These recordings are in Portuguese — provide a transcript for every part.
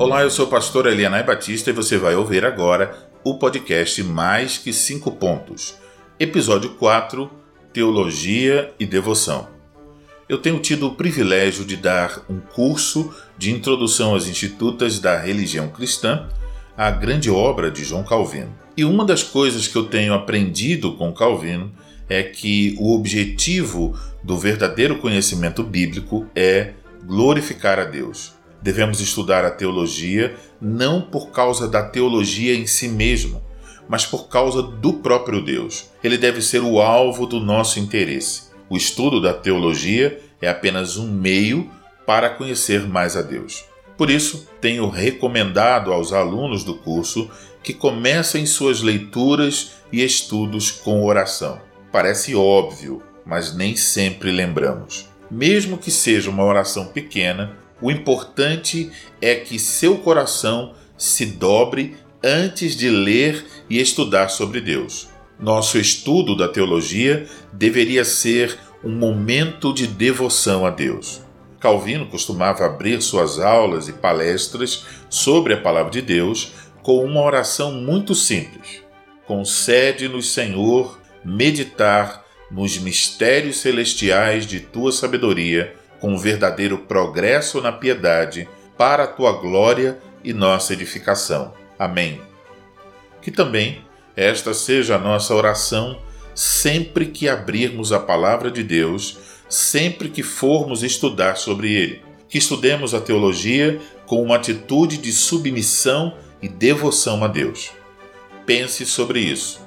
Olá, eu sou o pastor Elianai Batista e você vai ouvir agora o podcast Mais que Cinco Pontos, episódio 4 Teologia e Devoção. Eu tenho tido o privilégio de dar um curso de introdução às institutas da religião cristã, a grande obra de João Calvino. E uma das coisas que eu tenho aprendido com Calvino é que o objetivo do verdadeiro conhecimento bíblico é glorificar a Deus. Devemos estudar a teologia não por causa da teologia em si mesmo, mas por causa do próprio Deus. Ele deve ser o alvo do nosso interesse. O estudo da teologia é apenas um meio para conhecer mais a Deus. Por isso, tenho recomendado aos alunos do curso que comecem suas leituras e estudos com oração. Parece óbvio, mas nem sempre lembramos. Mesmo que seja uma oração pequena, o importante é que seu coração se dobre antes de ler e estudar sobre Deus. Nosso estudo da teologia deveria ser um momento de devoção a Deus. Calvino costumava abrir suas aulas e palestras sobre a palavra de Deus com uma oração muito simples: Concede-nos, Senhor, meditar nos mistérios celestiais de tua sabedoria, com verdadeiro progresso na piedade, para a tua glória e nossa edificação. Amém. Que também esta seja a nossa oração sempre que abrirmos a palavra de Deus, sempre que formos estudar sobre ele. Que estudemos a teologia com uma atitude de submissão e devoção a Deus. Pense sobre isso.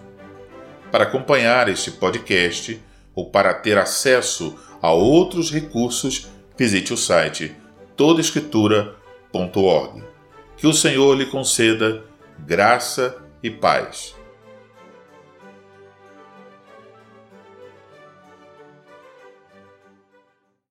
Para acompanhar este podcast ou para ter acesso a outros recursos, visite o site todaescritura.org. Que o Senhor lhe conceda graça e paz.